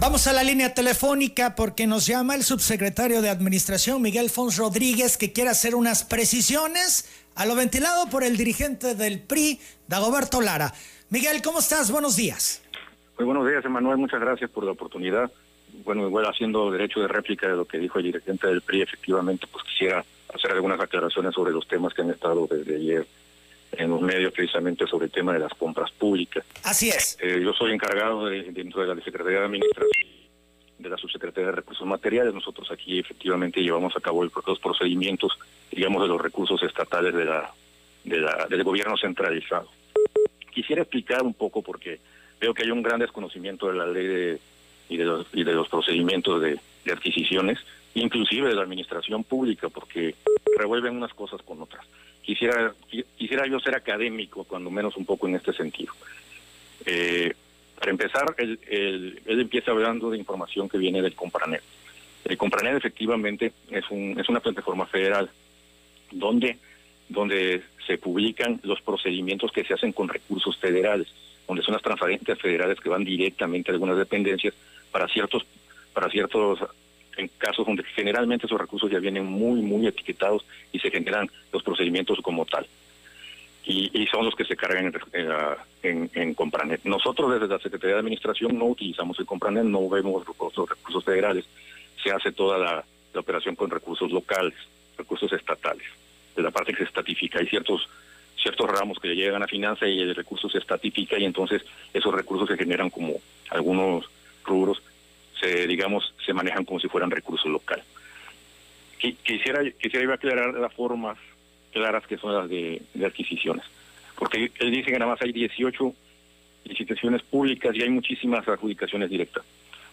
Vamos a la línea telefónica porque nos llama el subsecretario de Administración Miguel Fons Rodríguez que quiere hacer unas precisiones a lo ventilado por el dirigente del PRI, Dagoberto Lara. Miguel, ¿cómo estás? Buenos días. Muy buenos días, Emanuel. Muchas gracias por la oportunidad. Bueno, igual haciendo derecho de réplica de lo que dijo el dirigente del PRI, efectivamente, pues quisiera hacer algunas aclaraciones sobre los temas que han estado desde ayer en los medios precisamente sobre el tema de las compras públicas. Así es. Eh, yo soy encargado dentro de la Secretaría de Administración de la Subsecretaría de Recursos Materiales. Nosotros aquí efectivamente llevamos a cabo los procedimientos, digamos, de los recursos estatales de la, de la, del gobierno centralizado. Quisiera explicar un poco porque veo que hay un gran desconocimiento de la ley de, y, de los, y de los procedimientos de, de adquisiciones, inclusive de la administración pública, porque revuelven unas cosas con otras quisiera quisiera yo ser académico, cuando menos un poco en este sentido. Eh, para empezar, él, él, empieza hablando de información que viene del Compranet. El Compranet efectivamente es, un, es una plataforma federal donde, donde se publican los procedimientos que se hacen con recursos federales, donde son las transferencias federales que van directamente a algunas dependencias para ciertos para ciertos en casos donde generalmente esos recursos ya vienen muy, muy etiquetados y se generan procedimientos como tal. Y, son los que se cargan en, en, Compranet. Nosotros desde la Secretaría de Administración no utilizamos el Compranet, no vemos los recursos federales, se hace toda la, operación con recursos locales, recursos estatales, de la parte que se estatifica. Hay ciertos ciertos ramos que llegan a finanza y el recurso se estatifica y entonces esos recursos se generan como algunos rubros se digamos se manejan como si fueran recursos locales. Quisiera quisiera aclarar las formas claras que son las de, adquisiciones, porque él dice que nada más hay 18 licitaciones públicas y hay muchísimas adjudicaciones directas,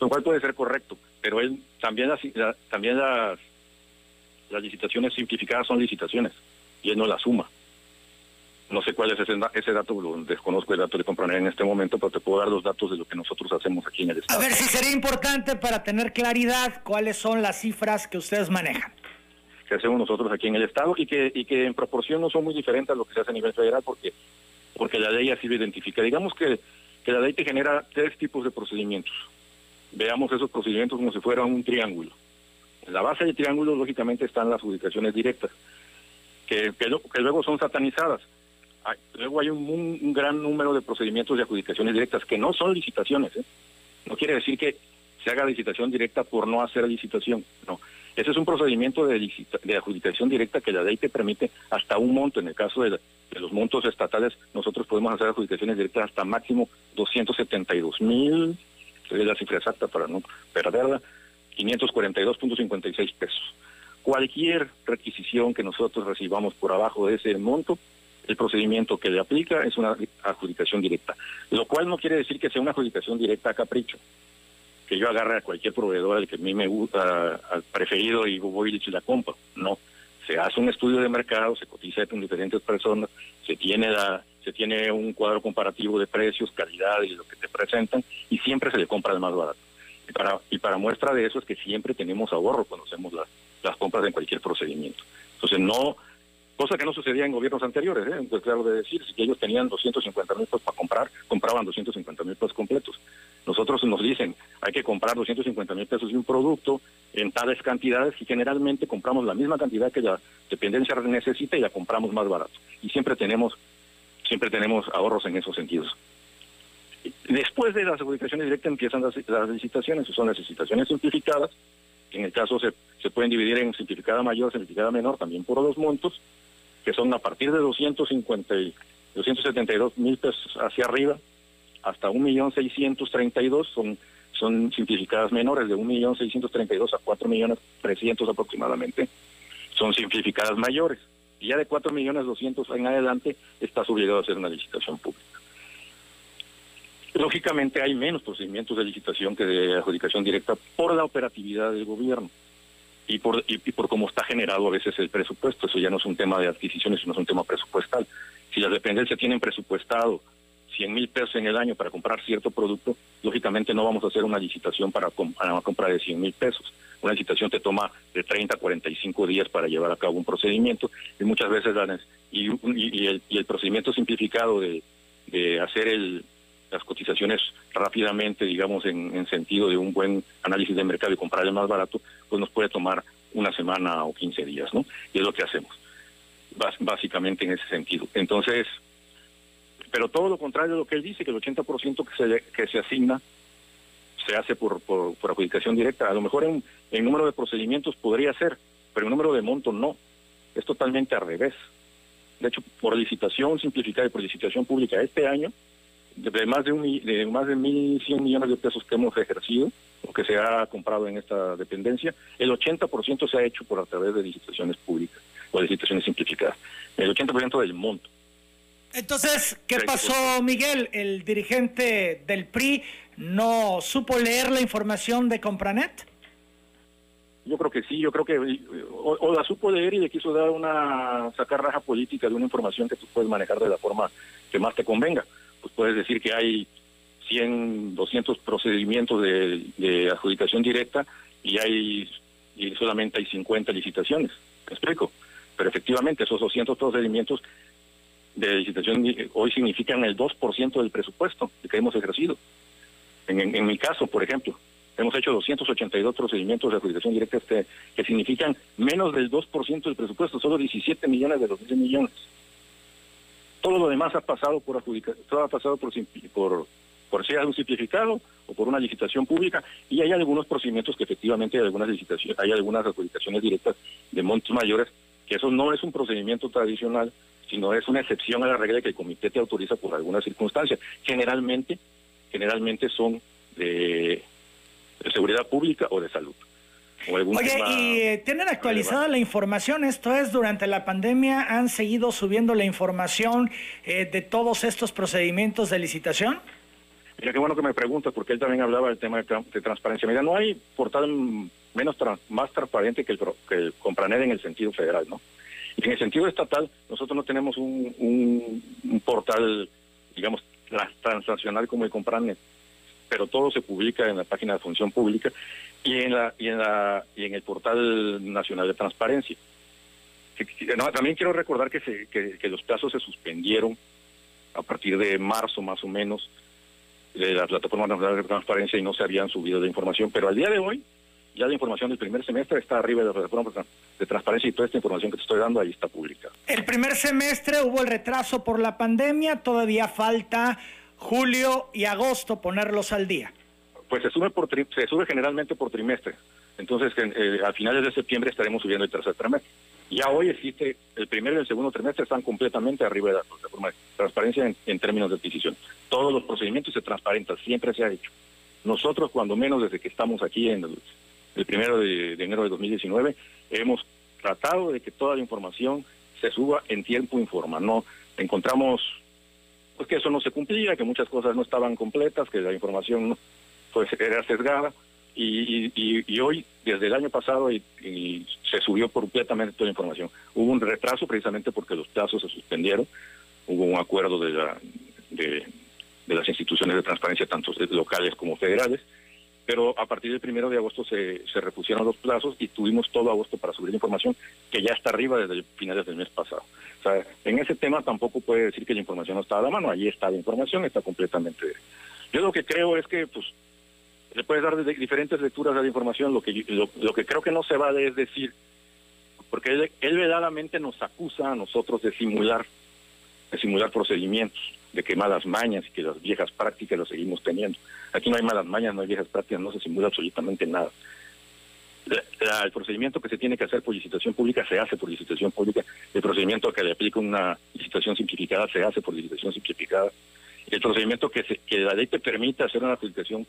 lo cual puede ser correcto, pero él también las también las las licitaciones simplificadas son licitaciones y él no las suma. No sé cuál es ese, ese dato, desconozco el dato de comprar en este momento, pero te puedo dar los datos de lo que nosotros hacemos aquí en el Estado. A ver si sería importante para tener claridad cuáles son las cifras que ustedes manejan. Que hacemos nosotros aquí en el Estado y que, y que en proporción no son muy diferentes a lo que se hace a nivel federal porque, porque la ley así lo identifica. Digamos que, que la ley te genera tres tipos de procedimientos. Veamos esos procedimientos como si fuera un triángulo. En la base del triángulo, lógicamente, están las adjudicaciones directas, que, que luego son satanizadas luego hay un, gran número de procedimientos de adjudicaciones directas que no son licitaciones. ¿eh? No quiere decir que se haga licitación directa por no hacer licitación. No. Ese es un procedimiento de, de adjudicación directa que la ley te permite hasta un monto. En el caso de, los montos estatales, nosotros podemos hacer adjudicaciones directas hasta máximo 272 mil, es la cifra exacta para no perderla, 542.56 pesos. Cualquier requisición que nosotros recibamos por abajo de ese monto el procedimiento que le aplica es una adjudicación directa, lo cual no quiere decir que sea una adjudicación directa a capricho, que yo agarre a cualquier proveedor al que a mí me gusta, al preferido y voy y la compra. No, se hace un estudio de mercado, se cotiza con diferentes personas, se tiene se tiene un cuadro comparativo de precios, calidad y lo que te presentan y siempre se le compra el más barato. Y para y para muestra de eso es que siempre tenemos ahorro cuando hacemos las las compras en cualquier procedimiento. Entonces no cosa que no sucedía en gobiernos anteriores, ¿eh? pues claro de decir, si ellos tenían 250 mil pesos para comprar, compraban 250 mil pesos completos. Nosotros nos dicen, hay que comprar 250 mil pesos de un producto en tales cantidades y generalmente compramos la misma cantidad que la dependencia necesita y la compramos más barato. Y siempre tenemos, siempre tenemos ahorros en esos sentidos. Después de las adjudicaciones directas empiezan las, las licitaciones, son las licitaciones simplificadas, en el caso se, se pueden dividir en simplificada mayor, simplificada menor, también por los montos, que son a partir de 250 y 272 mil pesos hacia arriba, hasta 1.632 son son simplificadas menores de 1.632 a 4.300.000 aproximadamente, son simplificadas mayores. Y ya de 4.200.000 en adelante está obligado a hacer una licitación pública. Lógicamente hay menos procedimientos de licitación que de adjudicación directa por la operatividad del gobierno y por, y, por cómo está generado a veces el presupuesto. Eso ya no es un tema de adquisiciones, sino es un tema presupuestal. Si las dependencias tienen presupuestado 100 mil pesos en el año para comprar cierto producto, lógicamente no vamos a hacer una licitación para, una compra de 100 mil pesos. Una licitación te toma de 30 a 45 días para llevar a cabo un procedimiento y muchas veces y, y, el, y el procedimiento simplificado de, de hacer el, las cotizaciones rápidamente, digamos, en, sentido de un buen análisis de mercado y comprar el más barato, pues nos puede tomar una semana o 15 días, ¿no? Y es lo que hacemos, básicamente en ese sentido. Entonces, pero todo lo contrario de lo que él dice, que el 80% que se, que se asigna se hace por, por, adjudicación directa. A lo mejor en, en número de procedimientos podría ser, pero en número de montos no. Es totalmente al revés. De hecho, por licitación simplificada y por licitación pública este año, de más de, un, de más de 1.100 millones de pesos que hemos ejercido o que se ha comprado en esta dependencia, el 80% se ha hecho por a través de licitaciones públicas o licitaciones simplificadas. El 80% del monto. Entonces, ¿qué pasó, Miguel? ¿El dirigente del PRI no supo leer la información de Compranet? Yo creo que sí, yo creo que o, la supo leer y le quiso dar una sacar raja política de una información que tú puedes manejar de la forma que más te convenga. Pues puedes decir que hay 100, 200 procedimientos de, adjudicación directa y hay y solamente hay 50 licitaciones. ¿Me explico? Pero efectivamente esos 200 procedimientos de licitación hoy significan el 2% del presupuesto que hemos ejercido. en mi caso, por ejemplo, Hemos hecho 282 procedimientos de adjudicación directa este, que significan menos del 2% del presupuesto, solo 17 millones de los 10 millones. Todo lo demás ha pasado por todo ha pasado por, por, por ser un simplificado o por una licitación pública y hay algunos procedimientos que efectivamente hay algunas licitaciones, hay algunas adjudicaciones directas de montos mayores, que eso no es un procedimiento tradicional, sino es una excepción a la regla que el comité te autoriza por alguna circunstancia. Generalmente, generalmente son de de seguridad pública o de salud. Oye, ¿y eh, tienen actualizada la información? Esto es, durante la pandemia han seguido subiendo la información eh, de todos estos procedimientos de licitación. Mira, qué bueno que me preguntas, porque él también hablaba del tema de, transparencia. Mira, no hay portal menos más transparente que el, que el Compranet en el sentido federal, ¿no? Y en el sentido estatal, nosotros no tenemos un, portal, digamos, transnacional como el Compranet pero todo se publica en la página de función pública y en la y en la y en el portal nacional de transparencia. también quiero recordar que, se, que, los plazos se suspendieron a partir de marzo más o menos de la plataforma nacional de transparencia y no se habían subido la información, pero al día de hoy ya la información del primer semestre está arriba de la plataforma de transparencia y toda esta información que te estoy dando ahí está pública. El primer semestre hubo el retraso por la pandemia, todavía falta julio y agosto ponerlos al día? Pues se sube, por se sube generalmente por trimestre. Entonces, eh, a finales de septiembre estaremos subiendo el tercer trimestre. Ya hoy existe, el primero y el segundo trimestre están completamente arriba de la plataforma transparencia en, términos de adquisición. Todos los procedimientos se transparentan, siempre se ha hecho. Nosotros, cuando menos desde que estamos aquí en el, primero de, de enero de 2019, hemos tratado de que toda la información se suba en tiempo informa. No encontramos pues que eso no se cumplía, que muchas cosas no estaban completas, que la información pues era sesgada y, y, hoy desde el año pasado y, se subió completamente toda la información. Hubo un retraso precisamente porque los plazos se suspendieron, hubo un acuerdo de, la, de, de las instituciones de transparencia tanto locales como federales pero a partir del primero de agosto se, se repusieron los plazos y tuvimos todo agosto para subir información que ya está arriba desde finales del mes pasado. O sea, en ese tema tampoco puede decir que la información no está a la mano, ahí está la información, está completamente... Yo lo que creo es que, pues, le puedes dar diferentes lecturas a la información, lo que, lo, que creo que no se vale es decir, porque él, él veladamente nos acusa a nosotros de simular, de simular procedimientos de que malas mañas y que las viejas prácticas lo seguimos teniendo. Aquí no hay malas mañas, no hay viejas prácticas, no se simula absolutamente nada. el procedimiento que se tiene que hacer por licitación pública se hace por licitación pública. El procedimiento que le aplica una licitación simplificada se hace por licitación simplificada. El procedimiento que, que la ley te permite hacer una adjudicación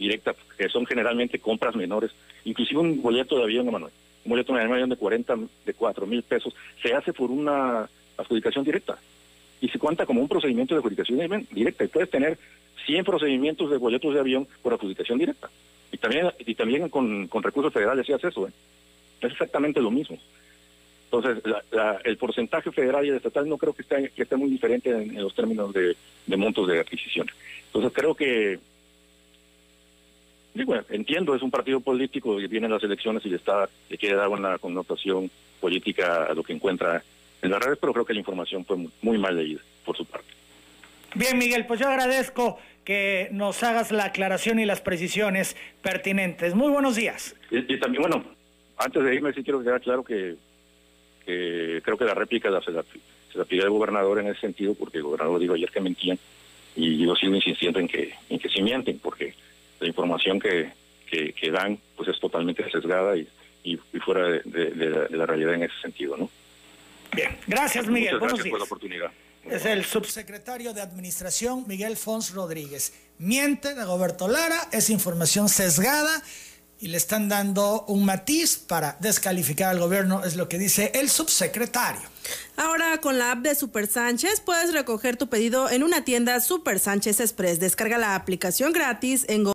directa, que son generalmente compras menores, inclusive un boleto de avión, Manuel, un boleto de avión de 40, de 4 mil pesos, se hace por una adjudicación directa y se cuenta como un procedimiento de adjudicación directa. Y puedes tener 100 procedimientos de boletos de avión por adjudicación directa. Y también y también con, con recursos federales se hace eso. ¿eh? Es exactamente lo mismo. Entonces, el porcentaje federal y el estatal no creo que esté, muy diferente en, los términos de, montos de adquisición. Entonces, creo que, digo, entiendo, es un partido político y vienen las elecciones y le, está, le quiere dar una connotación política a lo que encuentra en las redes, pero creo que la información fue muy mal leída por su parte. Bien, Miguel, pues yo agradezco que nos hagas la aclaración y las precisiones pertinentes. Muy buenos días. Y, también, bueno, antes de irme sí quiero quedar claro que, creo que la réplica se la, se la pide al gobernador en ese sentido, porque el gobernador dijo ayer que mentían, y yo sigo insistiendo en que, en que sí mienten, porque la información que, que, dan pues es totalmente sesgada y, y, fuera de, la, realidad en ese sentido, ¿no? Bien, gracias Miguel. Muchas gracias por la oportunidad. Es el subsecretario de Administración, Miguel Fons Rodríguez. Miente de Roberto Lara, es información sesgada y le están dando un matiz para descalificar al gobierno, es lo que dice el subsecretario. Ahora con la app de Super Sánchez puedes recoger tu pedido en una tienda Super Sánchez Express. Descarga la aplicación gratis en